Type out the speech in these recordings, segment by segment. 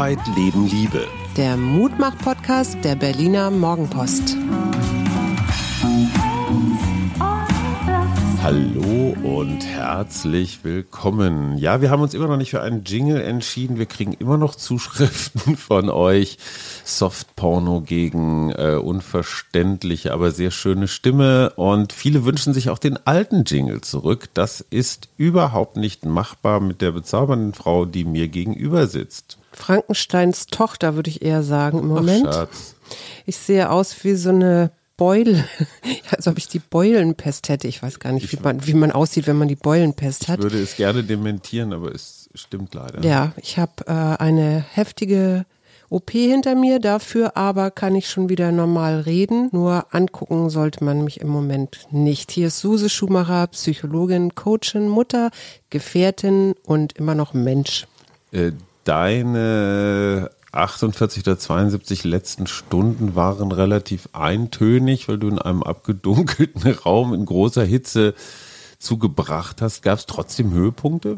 Arbeit, Leben, Liebe. Der Mutmach-Podcast der Berliner Morgenpost. Hallo und herzlich willkommen. Ja, wir haben uns immer noch nicht für einen Jingle entschieden. Wir kriegen immer noch Zuschriften von euch. Softporno gegen äh, unverständliche, aber sehr schöne Stimme. Und viele wünschen sich auch den alten Jingle zurück. Das ist überhaupt nicht machbar mit der bezaubernden Frau, die mir gegenüber sitzt. Frankensteins Tochter, würde ich eher sagen im Moment. Ach, Schatz. Ich sehe aus wie so eine Beule, als ob ich die Beulenpest hätte. Ich weiß gar nicht, wie man, wie man aussieht, wenn man die Beulenpest Ich hat. würde es gerne dementieren, aber es stimmt leider. Ja, ich habe äh, eine heftige OP hinter mir, dafür aber kann ich schon wieder normal reden. Nur angucken sollte man mich im Moment nicht. Hier ist Suse Schumacher, Psychologin, Coachin, Mutter, Gefährtin und immer noch Mensch. Äh, Deine 48 oder 72 letzten Stunden waren relativ eintönig, weil du in einem abgedunkelten Raum in großer Hitze zugebracht hast. Gab es trotzdem Höhepunkte?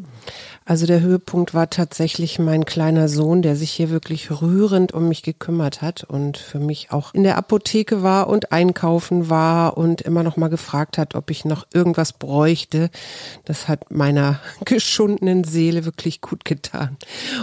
Also der Höhepunkt war tatsächlich mein kleiner Sohn, der sich hier wirklich rührend um mich gekümmert hat und für mich auch in der Apotheke war und einkaufen war und immer noch mal gefragt hat, ob ich noch irgendwas bräuchte. Das hat meiner geschundenen Seele wirklich gut getan.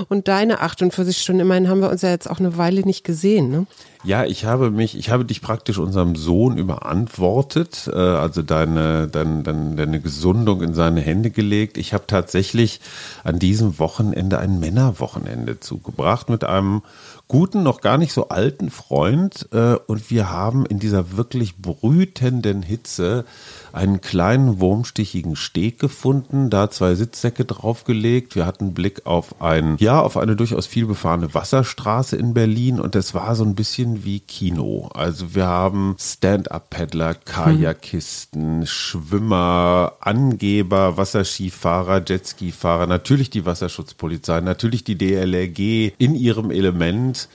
Und deine 48 Stunden, immerhin haben wir uns ja jetzt auch eine Weile nicht gesehen, ne? Ja, ich habe mich, ich habe dich praktisch unserem Sohn überantwortet, äh, also deine, deine, deine, deine Gesundung in seine Hände gelegt. Ich habe tatsächlich an diesem Wochenende ein Männerwochenende zugebracht mit einem guten, noch gar nicht so alten Freund äh, und wir haben in dieser wirklich brütenden Hitze einen kleinen wurmstichigen Steg gefunden, da zwei Sitzsäcke draufgelegt. Wir hatten Blick auf ein, ja, auf eine durchaus viel befahrene Wasserstraße in Berlin und es war so ein bisschen wie Kino. Also wir haben Stand-up-Paddler, Kajakisten, Schwimmer, Angeber, Wasserskifahrer, Jetskifahrer, natürlich die Wasserschutzpolizei, natürlich die DLRG in ihrem Element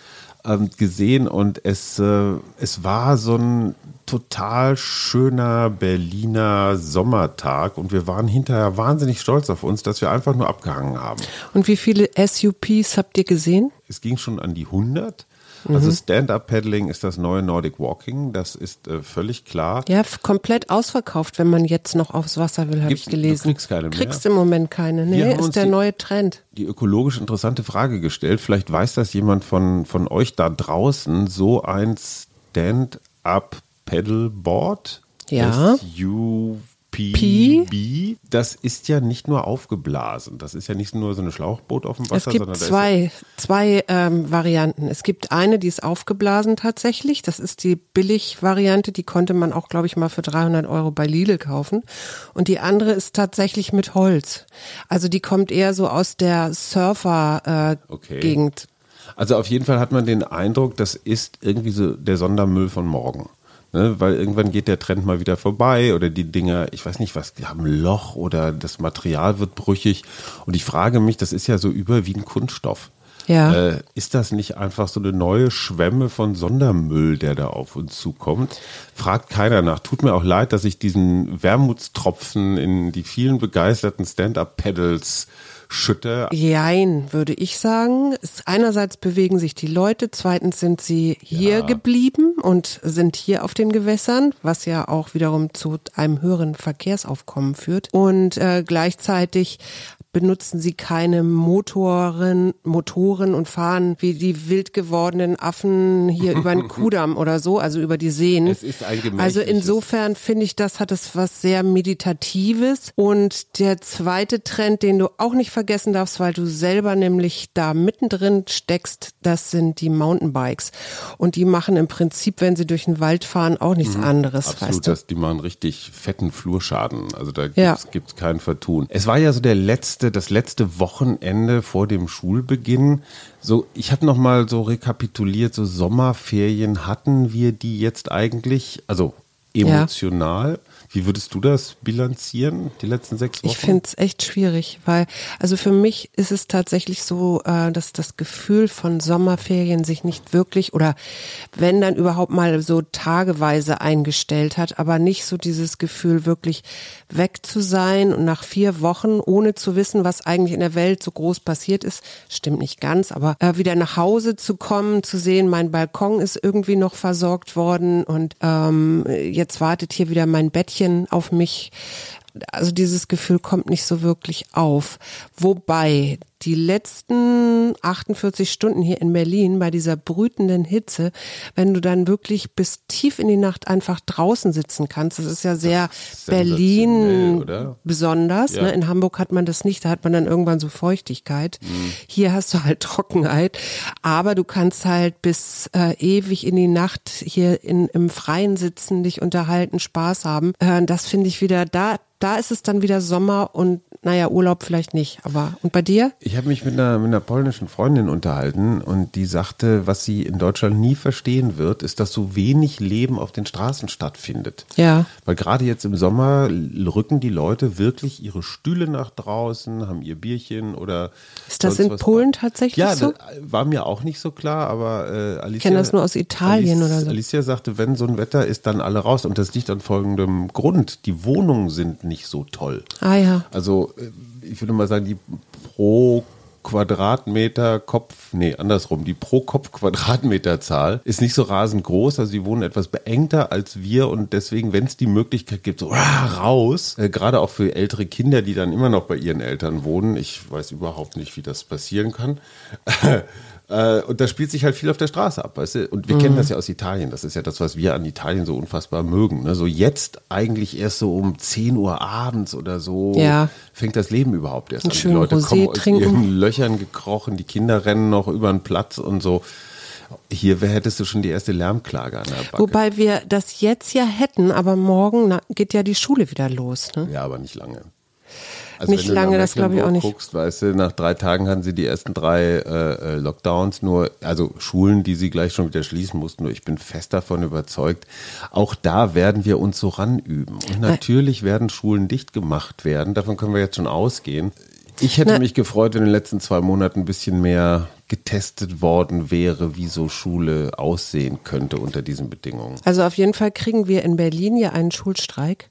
ähm, gesehen und es, äh, es war so ein total schöner Berliner Sommertag und wir waren hinterher wahnsinnig stolz auf uns, dass wir einfach nur abgehangen haben. Und wie viele SUPs habt ihr gesehen? Es ging schon an die 100. Also Stand-Up-Paddling ist das neue Nordic Walking, das ist äh, völlig klar. Ja, komplett ausverkauft, wenn man jetzt noch aufs Wasser will, habe ich gelesen. du kriegst keine mehr? Kriegst im Moment keine. Uns ist der die- neue Trend. die ökologisch interessante Frage gestellt. Vielleicht weiß das jemand von, von euch da draußen. So ein Stand-up-Pedalboard. Ja. SUPB. Das ist ja nicht nur aufgeblasen. Das ist ja nicht nur so eine Schlauchboot auf dem Wasser, Es gibt zwei, zwei ähm, Varianten. Es gibt eine, die ist aufgeblasen tatsächlich. Das ist die Billig-Variante. Die konnte man auch, glaube ich, mal für 300 Euro bei Lidl kaufen. Und die andere ist tatsächlich mit Holz. Also die kommt eher so aus der Okay. Surfer-Gegend. Also auf jeden Fall hat man den Eindruck, das ist irgendwie so der Sondermüll von morgen. Ne? Weil irgendwann geht der Trend mal wieder vorbei oder die Dinger, ich weiß nicht was, die haben ein Loch oder das Material wird brüchig. Und ich frage mich, das ist ja so überwiegend Kunststoff. Ja. Äh, ist das nicht einfach so eine neue Schwemme von Sondermüll, der da auf uns zukommt? Fragt keiner nach. Tut mir auch leid, dass ich diesen Wermutstropfen in die vielen begeisterten Stand-up-Pedals schütte. Jein, würde ich sagen. Einerseits bewegen sich die Leute, zweitens sind sie hier geblieben und sind hier auf den Gewässern, was ja auch wiederum zu einem höheren Verkehrsaufkommen führt. Und äh, gleichzeitig benutzen sie keine Motoren, Motoren und fahren wie die wild gewordenen Affen hier über den Kudamm oder so, also über die Seen. Es ist ein also insofern finde ich, das hat es was sehr Meditatives. Und der zweite Trend, den du auch nicht vergessen darfst, weil du selber nämlich da mittendrin steckst, das sind die Mountainbikes. Und die machen im Prinzip, wenn sie durch den Wald fahren, auch nichts anderes, Mhm. Absolut, weißt du. dass die machen richtig fetten Flurschaden. Also da Ja. gibt's, gibt's kein Vertun. Es war ja so der letzte, das letzte Wochenende vor dem Schulbeginn. So, ich habe noch mal so rekapituliert, so Sommerferien hatten wir die jetzt eigentlich, also emotional. Wie würdest du das bilanzieren, die letzten sechs Wochen? Ich finde es echt schwierig, weil, also für mich ist es tatsächlich so, äh, dass das Gefühl von Sommerferien sich nicht wirklich oder wenn dann überhaupt mal so tageweise eingestellt hat, aber nicht so dieses Gefühl, wirklich weg zu sein und nach vier Wochen, ohne zu wissen, was eigentlich in der Welt so groß passiert ist, stimmt nicht ganz, aber äh, wieder nach Hause zu kommen, zu sehen, mein Balkon ist irgendwie noch versorgt worden und ähm, jetzt wartet hier wieder mein Bettchen Mädchen auf mich. Also dieses Gefühl kommt nicht so wirklich auf. Wobei die letzten 48 Stunden hier in Berlin bei dieser brütenden Hitze, wenn du dann wirklich bis tief in die Nacht einfach draußen sitzen kannst, das ist ja sehr Berlin oder? besonders. Ja. Ne? In Hamburg hat man das nicht, da hat man dann irgendwann so Feuchtigkeit. Mhm. Hier hast du halt Trockenheit, aber du kannst halt bis äh, ewig in die Nacht hier in, im Freien sitzen, dich unterhalten, Spaß haben. Äh, das finde ich wieder da da ist es dann wieder Sommer und naja, Urlaub vielleicht nicht, aber und bei dir? Ich habe mich mit einer, mit einer polnischen Freundin unterhalten und die sagte, was sie in Deutschland nie verstehen wird, ist, dass so wenig Leben auf den Straßen stattfindet. Ja. Weil gerade jetzt im Sommer rücken die Leute wirklich ihre Stühle nach draußen, haben ihr Bierchen oder. Ist das in Polen war. tatsächlich ja, so? Ja, war mir auch nicht so klar, aber äh, Alicia. Ich kenne das nur aus Italien Alice, oder so. Alicia sagte, wenn so ein Wetter ist, dann alle raus. Und das liegt an folgendem Grund. Die Wohnungen sind nicht so toll. Ah ja. Also äh, ich würde mal sagen, die pro Quadratmeter Kopf, nee, andersrum, die pro Kopf Quadratmeterzahl ist nicht so rasend groß, also die wohnen etwas beengter als wir. Und deswegen, wenn es die Möglichkeit gibt, so raus, äh, gerade auch für ältere Kinder, die dann immer noch bei ihren Eltern wohnen, ich weiß überhaupt nicht, wie das passieren kann, Äh, und da spielt sich halt viel auf der Straße ab, weißt du? Und wir mhm. kennen das ja aus Italien. Das ist ja das, was wir an Italien so unfassbar mögen. Ne? So jetzt eigentlich erst so um 10 Uhr abends oder so ja. fängt das Leben überhaupt erst an. Die Leute Rosé kommen aus ihren Löchern gekrochen, die Kinder rennen noch über den Platz und so. Hier hättest du schon die erste Lärmklage an der Backe. Wobei wir das jetzt ja hätten, aber morgen geht ja die Schule wieder los. Ne? Ja, aber nicht lange. Also nicht lange, das glaube ich auch nicht. Guckst, weißt du, nach drei Tagen hatten sie die ersten drei äh, äh, Lockdowns, nur, also Schulen, die sie gleich schon wieder schließen mussten. Nur ich bin fest davon überzeugt, auch da werden wir uns so ranüben. Und natürlich werden Schulen dicht gemacht werden, davon können wir jetzt schon ausgehen. Ich hätte Na, mich gefreut, wenn in den letzten zwei Monaten ein bisschen mehr getestet worden wäre, wie so Schule aussehen könnte unter diesen Bedingungen. Also auf jeden Fall kriegen wir in Berlin ja einen Schulstreik.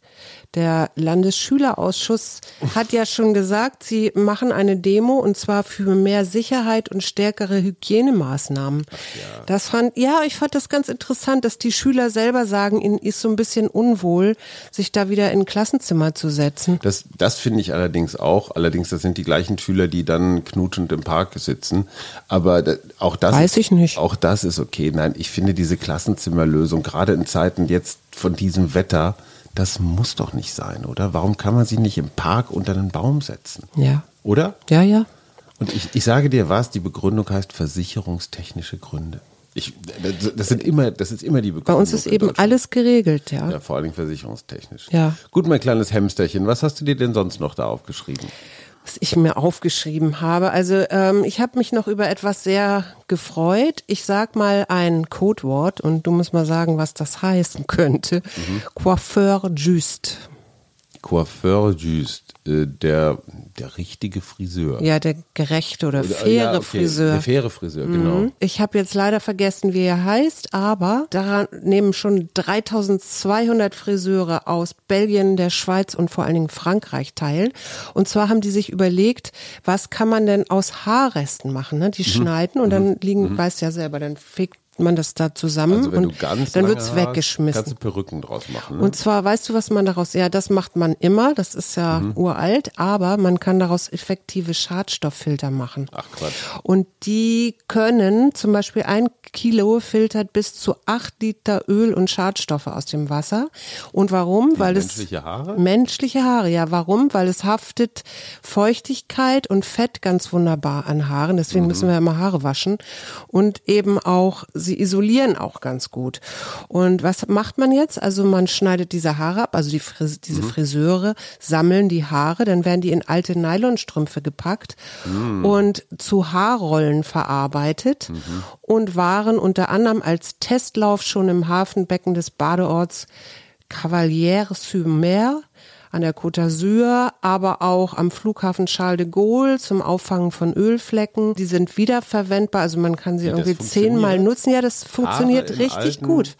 Der Landesschülerausschuss hat ja schon gesagt, sie machen eine Demo und zwar für mehr Sicherheit und stärkere Hygienemaßnahmen. Ja. Das fand, ja, ich fand das ganz interessant, dass die Schüler selber sagen, ihnen ist so ein bisschen unwohl, sich da wieder in ein Klassenzimmer zu setzen. Das, das finde ich allerdings auch. Allerdings, das sind die gleichen Schüler, die dann knutschend im Park sitzen. Aber da, auch das. Weiß ich nicht. Auch das ist okay. Nein, ich finde diese Klassenzimmerlösung, gerade in Zeiten jetzt von diesem Wetter, das muss doch nicht sein, oder? Warum kann man sie nicht im Park unter einen Baum setzen? Ja. Oder? Ja, ja. Und ich, ich sage dir was, die Begründung heißt versicherungstechnische Gründe. Ich, das sind immer, das ist immer die Begründung. Bei uns ist eben alles geregelt, ja. Ja, vor allem versicherungstechnisch. Ja. Gut, mein kleines Hamsterchen, was hast du dir denn sonst noch da aufgeschrieben? Was ich mir aufgeschrieben habe. Also ähm, ich habe mich noch über etwas sehr gefreut. Ich sag mal ein Codewort und du musst mal sagen, was das heißen könnte. Mhm. Coiffeur juste. Coiffeur juste. Äh, der, der richtige Friseur. Ja, der gerechte oder, oder faire ja, okay. Friseur. Der faire Friseur, genau. Mhm. Ich habe jetzt leider vergessen, wie er heißt, aber daran nehmen schon 3200 Friseure aus Belgien, der Schweiz und vor allen Dingen Frankreich teil. Und zwar haben die sich überlegt, was kann man denn aus Haarresten machen? Ne? Die mhm. schneiden und dann mhm. liegen, mhm. weißt ja selber, dann fegt man das da zusammen also und dann wird's weggeschmissen. Kannst du Perücken draus machen. Ne? Und zwar, weißt du, was man daraus, ja, das macht man immer, das ist ja mhm. uralt, aber man kann daraus effektive Schadstofffilter machen. Ach Quatsch. Und die können zum Beispiel ein Kilo filtert bis zu acht Liter Öl und Schadstoffe aus dem Wasser. Und warum? Die Weil menschliche es Haare? menschliche Haare, ja. Warum? Weil es haftet Feuchtigkeit und Fett ganz wunderbar an Haaren. Deswegen mhm. müssen wir immer Haare waschen und eben auch sie isolieren auch ganz gut. Und was macht man jetzt? Also man schneidet diese Haare ab, also die Fris diese mhm. Friseure sammeln die Haare, dann werden die in alte Nylonstrümpfe gepackt mhm. und zu Haarrollen verarbeitet mhm. und waren unter anderem als Testlauf schon im Hafenbecken des Badeorts Cavalière-sur-Mer an der Côte d'Azur, aber auch am Flughafen Charles de Gaulle zum Auffangen von Ölflecken. Die sind wiederverwendbar, also man kann sie Ja, irgendwie zehnmal nutzen. Ja, das funktioniert richtig gut.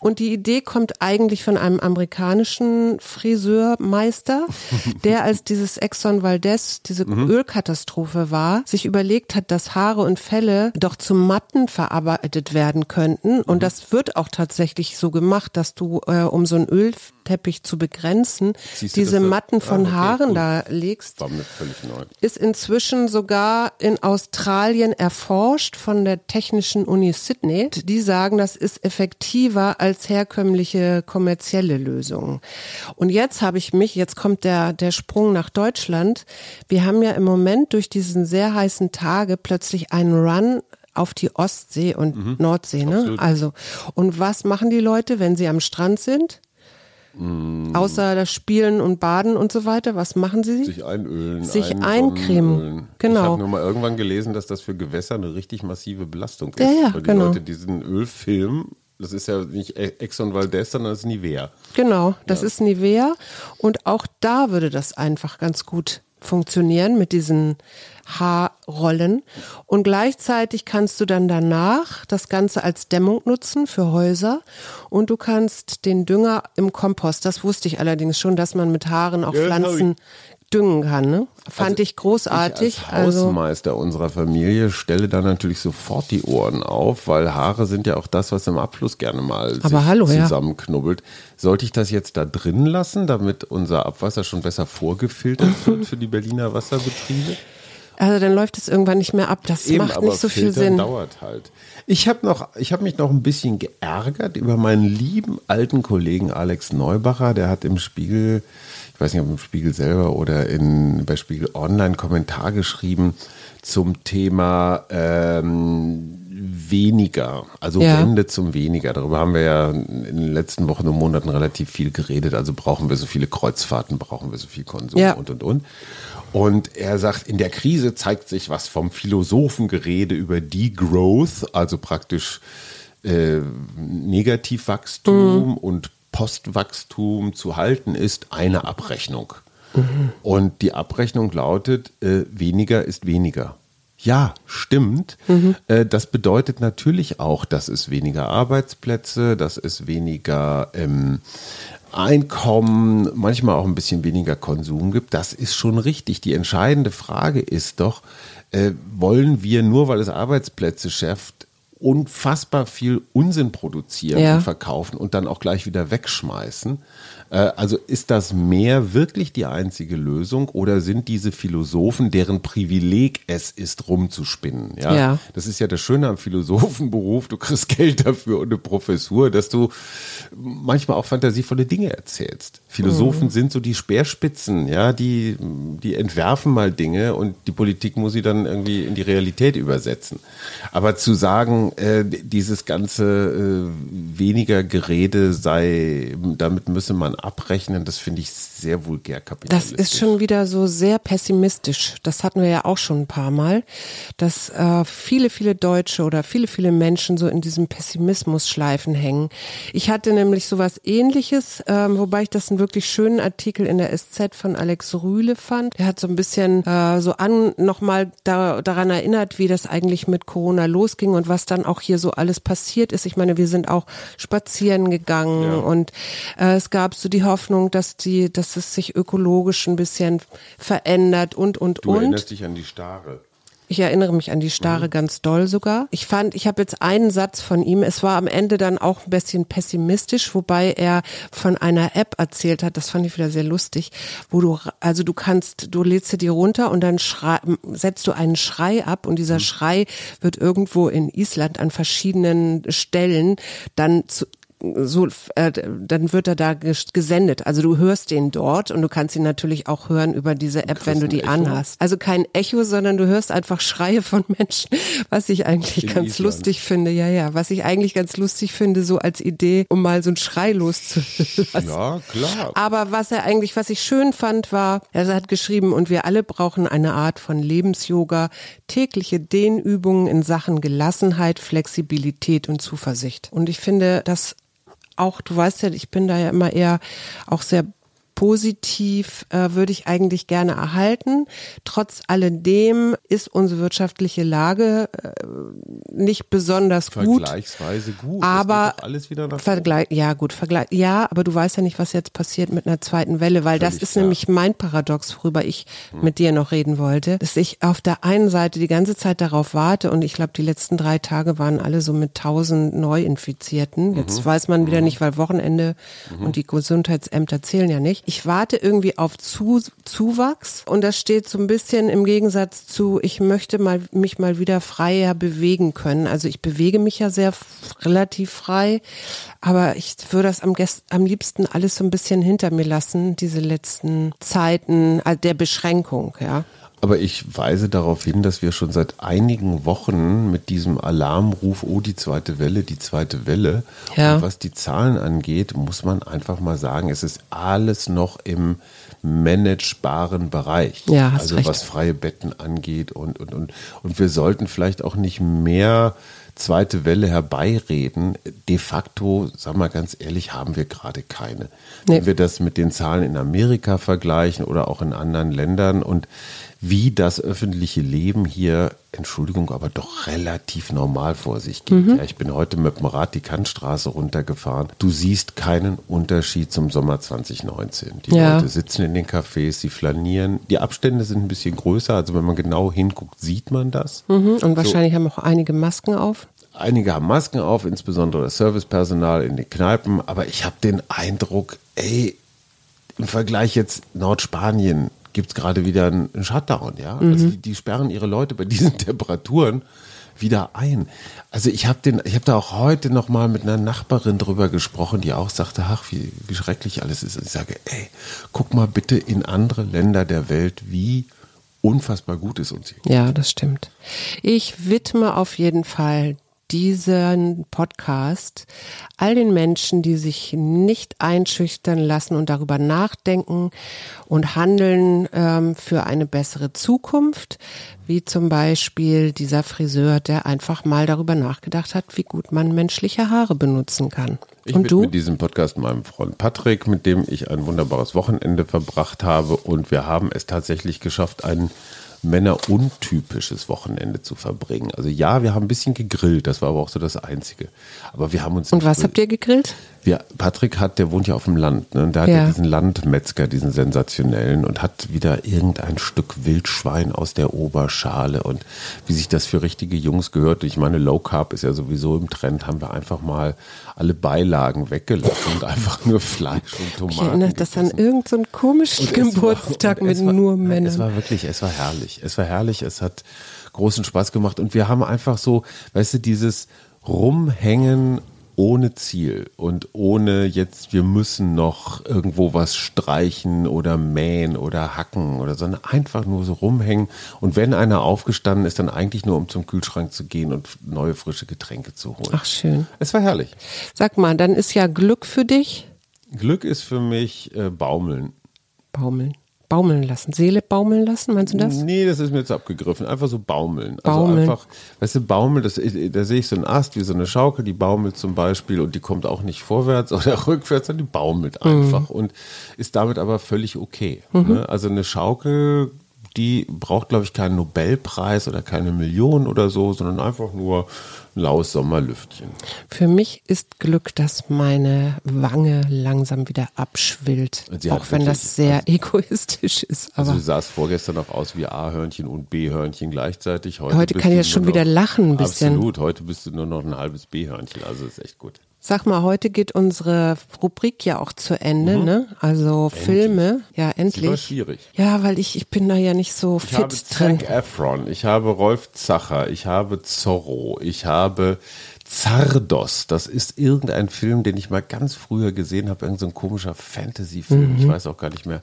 Und die Idee kommt eigentlich von einem amerikanischen Friseurmeister, der als dieses Exxon Valdez, diese Mhm. Ölkatastrophe war, sich überlegt hat, dass Haare und Felle doch zu Matten verarbeitet werden könnten. Mhm. Und das wird auch tatsächlich so gemacht, dass du, äh, um so einen Ölteppich zu begrenzen, Siehst diese wird- Matten von Ah, okay, Haaren gut. da legst ist inzwischen sogar in Australien erforscht von der Technischen Uni Sydney. Die sagen, das ist effektiver als herkömmliche kommerzielle Lösungen. Und jetzt habe ich mich, jetzt kommt der, der Sprung nach Deutschland. Wir haben ja im Moment durch diesen sehr heißen Tage plötzlich einen Run auf die Ostsee und Nordsee, ne? absolut. Also, und was machen die Leute, wenn sie am Strand sind? Außer das Spielen und Baden und so weiter, was machen sie? Sich einölen. Sich ein- eincremen. Genau. Ich habe nur mal irgendwann gelesen, dass das für Gewässer eine richtig massive Belastung ist. Ja, ja, Weil die genau. Leute diesen Ölfilm, das ist ja nicht Exxon Valdez, sondern das ist Nivea. Genau, das ist Nivea und auch da würde das einfach ganz gut funktionieren mit diesen Haarrollen. Und gleichzeitig kannst du dann danach das Ganze als Dämmung nutzen für Häuser. Und du kannst den Dünger im Kompost, das wusste ich allerdings schon, dass man mit Haaren auch Ja, Pflanzen düngen kann, ne? Fand Also ich großartig. Ich als also Hausmeister unserer Familie stelle da natürlich sofort die Ohren auf, weil Haare sind ja auch das, was im Abfluss gerne mal Aber sich hallo, ja. zusammenknubbelt. Sollte ich das jetzt da drin lassen, damit unser Abwasser schon besser vorgefiltert wird für die Berliner Wasserbetriebe? also dann läuft es irgendwann nicht mehr ab. Das macht aber nicht so viel Sinn. dauert halt. Ich habe noch, ich habe mich noch ein bisschen geärgert über meinen lieben alten Kollegen Alex Neubacher. Der hat im Spiegel, ich weiß nicht, ob im Spiegel selber oder in, bei Spiegel Online Kommentar geschrieben zum Thema ähm, weniger, also Ja. Wende zum weniger. Darüber haben wir ja in den letzten Wochen und Monaten relativ viel geredet. Also brauchen wir so viele Kreuzfahrten, brauchen wir so viel Konsum Ja. und und und. Und er sagt, in der Krise zeigt sich was vom Philosophengerede über Degrowth, also praktisch äh, Negativwachstum und Postwachstum zu halten ist, eine Abrechnung. Und die Abrechnung lautet, äh, weniger ist weniger. Ja, stimmt. Äh, das bedeutet natürlich auch, dass es weniger Arbeitsplätze, dass es weniger ähm, Einkommen, manchmal auch ein bisschen weniger Konsum gibt. Das ist schon richtig. Die entscheidende Frage ist doch, äh, wollen wir nur, weil es Arbeitsplätze schafft, unfassbar viel Unsinn produzieren Ja. und verkaufen und dann auch gleich wieder wegschmeißen? Äh, also ist das mehr wirklich die einzige Lösung oder sind diese Philosophen, deren Privileg es ist, rumzuspinnen? Ja? Ja. Das ist ja das Schöne am Philosophenberuf. Du kriegst Geld dafür und eine Professur, dass du manchmal auch fantasievolle Dinge erzählst. Philosophen sind so die Speerspitzen, ja, die, die entwerfen mal Dinge und die Politik muss sie dann irgendwie in die Realität übersetzen. Aber zu sagen, äh, dieses ganze äh, weniger Gerede sei, damit müsse man abrechnen, das finde ich sehr vulgär Das kapitalistisch. ist schon wieder so sehr pessimistisch. Das hatten wir ja auch schon ein paar Mal, dass äh, viele, viele Deutsche oder viele, viele Menschen so in diesem Pessimismus-Schleifen hängen. Ich hatte nämlich sowas ähnliches, ähm, wobei ich das einen wirklich schönen Artikel in der SZ von Alex Rühle fand. Der hat so ein bisschen äh, so an nochmal da, daran erinnert, wie das eigentlich mit Corona losging und was dann auch hier so alles passiert ist. Ich meine, wir sind auch spazieren gegangen Ja. und äh, es gab so die Hoffnung, dass die, dass es sich ökologisch ein bisschen verändert und und Du und. erinnerst dich an die Stare. Ich erinnere mich an die Starre Mhm. ganz doll sogar. Ich fand, ich habe jetzt einen Satz von ihm. Es war am Ende dann auch ein bisschen pessimistisch, wobei er von einer App erzählt hat. Das fand ich wieder sehr lustig, wo du, also du kannst, du lädst dir die runter und dann schrei, setzt du einen Schrei ab und Mhm. dieser Schrei wird irgendwo in Island an verschiedenen Stellen dann zu, so, äh, dann wird er da ges- gesendet. Also du hörst den dort und du kannst ihn natürlich auch hören über diese App, wenn du die Echo? anhast. Also kein Echo, sondern du hörst einfach Schreie von Menschen, was ich eigentlich In ganz Island. lustig finde. Ja, ja, was ich eigentlich ganz lustig finde, so als Idee, um mal so einen Schrei loszulassen. Ja, klar. Aber was er eigentlich, was ich schön fand, war, er hat geschrieben, und wir alle brauchen eine Art von Lebensyoga, tägliche Dehnübungen in Sachen Gelassenheit, Flexibilität und Zuversicht. Und ich finde, das auch, du weißt ja, ich bin da ja immer eher auch sehr positiv äh, würde ich eigentlich gerne erhalten. Trotz alledem ist unsere wirtschaftliche Lage äh, nicht besonders gut. Vergleichsweise gut. Aber alles wieder nach Vergleich, ja gut, Vergleich, ja, aber du weißt ja nicht, was jetzt passiert mit einer zweiten Welle, weil Völlig das ist klar. nämlich mein Paradox, worüber ich hm. mit dir noch reden wollte, dass ich auf der einen Seite die ganze Zeit darauf warte und ich glaube, die letzten drei Tage waren alle so mit tausend Neuinfizierten. Jetzt mhm. weiß man wieder mhm. nicht, weil Wochenende mhm. und die Gesundheitsämter zählen ja nicht ich warte irgendwie auf Zu Zuwachs und das steht so ein bisschen im Gegensatz zu, ich möchte mal mich mal wieder freier bewegen können. Also ich bewege mich ja sehr relativ frei, aber ich würde das am, am liebsten alles so ein bisschen hinter mir lassen, diese letzten Zeiten der Beschränkung, ja. Aber ich weise darauf hin, dass wir schon seit einigen Wochen mit diesem Alarmruf, oh, die zweite Welle, die zweite Welle. Ja. Und was die Zahlen angeht, muss man einfach mal sagen, es ist alles noch im managebaren Bereich. Ja, hast also recht. was freie Betten angeht und, und, und, und wir sollten vielleicht auch nicht mehr zweite Welle herbeireden. De facto, sag mal ganz ehrlich, haben wir gerade keine. Nee. Wenn wir das mit den Zahlen in Amerika vergleichen oder auch in anderen Ländern und wie das öffentliche Leben hier, Entschuldigung, aber doch relativ normal vor sich geht. Mhm. Ja, ich bin heute mit dem Rad die Kantstraße runtergefahren. Du siehst keinen Unterschied zum Sommer 2019. Die ja. Leute sitzen in den Cafés, sie flanieren. Die Abstände sind ein bisschen größer, also wenn man genau hinguckt, sieht man das. Mhm. Und wahrscheinlich so. haben auch einige Masken auf. Einige haben Masken auf, insbesondere das Servicepersonal in den Kneipen, aber ich habe den Eindruck, ey, im Vergleich jetzt Nordspanien, gibt es gerade wieder einen Shutdown, ja. Mhm. Also die, die, sperren ihre Leute bei diesen Temperaturen wieder ein. Also ich habe den, ich habe da auch heute noch mal mit einer Nachbarin drüber gesprochen, die auch sagte, ach, wie, wie schrecklich alles ist. Und ich sage, ey, guck mal bitte in andere Länder der Welt, wie unfassbar gut es uns hier. Ja, das stimmt. Ich widme auf jeden Fall diesen Podcast all den Menschen, die sich nicht einschüchtern lassen und darüber nachdenken und handeln ähm, für eine bessere Zukunft, wie zum Beispiel dieser Friseur, der einfach mal darüber nachgedacht hat, wie gut man menschliche Haare benutzen kann. Ich und du? mit diesem Podcast meinem Freund Patrick, mit dem ich ein wunderbares Wochenende verbracht habe und wir haben es tatsächlich geschafft, einen männeruntypisches Wochenende zu verbringen. Also ja, wir haben ein bisschen gegrillt, das war aber auch so das Einzige. Aber wir haben uns. Und was habt ihr gegrillt? Wir, Patrick hat, der wohnt ja auf dem Land, ne? Und da hat ja. diesen Landmetzger, diesen sensationellen, und hat wieder irgendein Stück Wildschwein aus der Oberschale und wie sich das für richtige Jungs gehört. Ich meine, Low Carb ist ja sowieso im Trend, haben wir einfach mal alle Beilagen weggelassen und einfach nur Fleisch und Tomaten. Ich erinnere das an irgendeinen so komischen Geburtstag war, mit war, nur Männern. Es war wirklich, es war herrlich. Es war herrlich, es hat großen Spaß gemacht und wir haben einfach so, weißt du, dieses Rumhängen ohne Ziel und ohne jetzt, wir müssen noch irgendwo was streichen oder mähen oder hacken oder sondern einfach nur so rumhängen. Und wenn einer aufgestanden ist, dann eigentlich nur, um zum Kühlschrank zu gehen und neue frische Getränke zu holen. Ach, schön. Es war herrlich. Sag mal, dann ist ja Glück für dich? Glück ist für mich äh, Baumeln. Baumeln baumeln lassen. Seele baumeln lassen, meinst du das? Nee, das ist mir jetzt abgegriffen. Einfach so baumeln. baumeln. Also einfach, weißt du, baumeln, das, da sehe ich so einen Ast wie so eine Schaukel, die baumelt zum Beispiel und die kommt auch nicht vorwärts oder rückwärts, sondern die baumelt einfach mhm. und ist damit aber völlig okay. Mhm. Ne? Also eine Schaukel die braucht, glaube ich, keinen Nobelpreis oder keine Million oder so, sondern einfach nur ein laues Sommerlüftchen. Für mich ist Glück, dass meine Wange langsam wieder abschwillt. Auch wenn das sehr also, egoistisch ist. also du sahst vorgestern auch aus wie A-Hörnchen und B-Hörnchen gleichzeitig. Heute, heute kann ich ja schon noch, wieder lachen ein bisschen. Absolut, heute bist du nur noch ein halbes B-Hörnchen, also ist echt gut. Sag mal, heute geht unsere Rubrik ja auch zu Ende, mhm. ne? Also endlich. Filme, ja endlich. Das war schwierig. Ja, weil ich ich bin da ja nicht so ich fit habe drin. Zac Efron, ich habe Rolf Zacher, ich habe Zorro, ich habe Zardos. Das ist irgendein Film, den ich mal ganz früher gesehen habe, irgendein so komischer Fantasy-Film. Mhm. Ich weiß auch gar nicht mehr.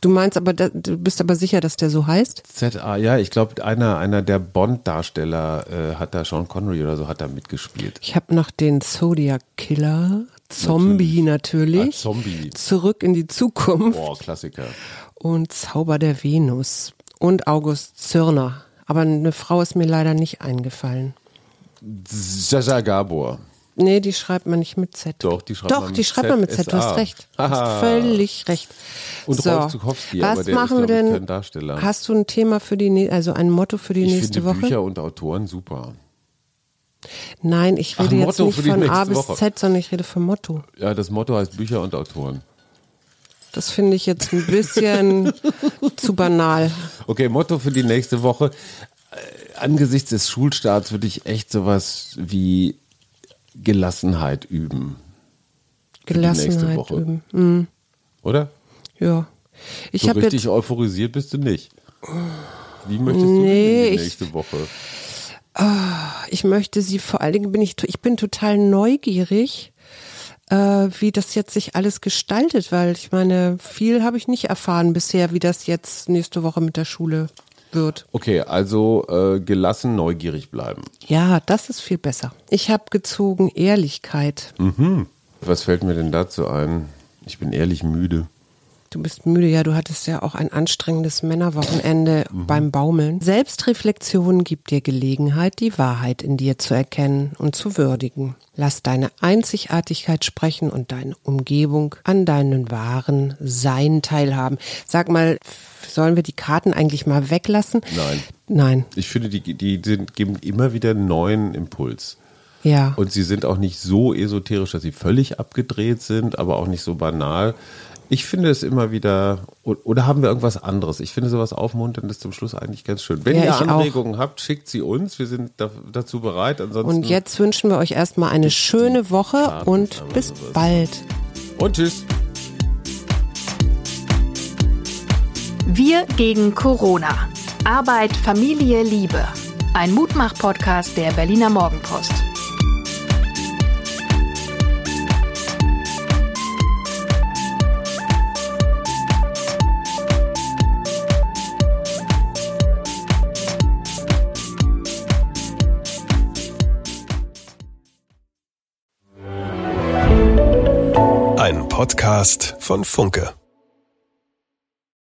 Du meinst aber, du bist aber sicher, dass der so heißt? ZA, ja, ich glaube, einer, einer der Bond-Darsteller äh, hat da, Sean Connery oder so, hat da mitgespielt. Ich habe noch den Zodiac Killer, Zombie natürlich. natürlich. Ah, Zombie. Zurück in die Zukunft. Boah, Klassiker. Und Zauber der Venus. Und August Zürner. Aber eine Frau ist mir leider nicht eingefallen. Jaja Gabor. Nee, die schreibt man nicht mit Z. Doch, die schreibt Doch, man die mit schreibt man mit Z, du hast recht. Du hast völlig recht. Und so, Rolf Zukowski, was aber der machen ist, wir denn? kein Darsteller. Hast du ein Thema für die, also ein Motto für die ich nächste finde Woche? Bücher und Autoren super. Nein, ich rede Ach, jetzt Motto nicht von A bis Woche. Z, sondern ich rede von Motto. Ja, das Motto heißt Bücher und Autoren. Das finde ich jetzt ein bisschen zu banal. Okay, Motto für die nächste Woche. Angesichts des Schulstarts würde ich echt sowas wie Gelassenheit üben. Gelassenheit Woche. üben. Mhm. Oder? Ja. Ich so habe richtig jetzt, euphorisiert bist du nicht. Wie möchtest du Nee, die ich- nächste Woche? ich möchte sie vor allen Dingen bin ich, ich bin total neugierig, äh, wie das jetzt sich alles gestaltet, weil ich meine, viel habe ich nicht erfahren bisher, wie das jetzt nächste Woche mit der Schule wird. Okay, also äh, gelassen, neugierig bleiben. Ja, das ist viel besser. Ich habe gezogen Ehrlichkeit. Was fällt mir denn dazu ein? Ich bin ehrlich müde. Du bist müde, ja, du hattest ja auch ein anstrengendes Männerwochenende beim Baumeln. Selbstreflexion gibt dir Gelegenheit, die Wahrheit in dir zu erkennen und zu würdigen. Lass deine Einzigartigkeit sprechen und deine Umgebung an deinen wahren Sein teilhaben. Sag mal, sollen wir die Karten eigentlich mal weglassen? Nein. Nein, Ich finde, die, die sind, geben immer wieder einen neuen Impuls. ja. Und sie sind auch nicht so esoterisch, dass sie völlig abgedreht sind, aber auch nicht so banal. Ich finde es immer wieder, oder haben wir irgendwas anderes? Ich finde sowas Aufmunterndes zum Schluss eigentlich ganz schön. Wenn Ja, ihr ich auch. Anregungen habt, schickt sie uns. Wir sind da, dazu bereit. Ansonsten. Und jetzt wünschen wir euch erstmal eine schöne Woche Karten und bis sowas. bald. Und tschüss. Wir gegen Corona. Arbeit, Familie, Liebe. Ein Mutmach-Podcast der Berliner Morgenpost. Podcast von Funke.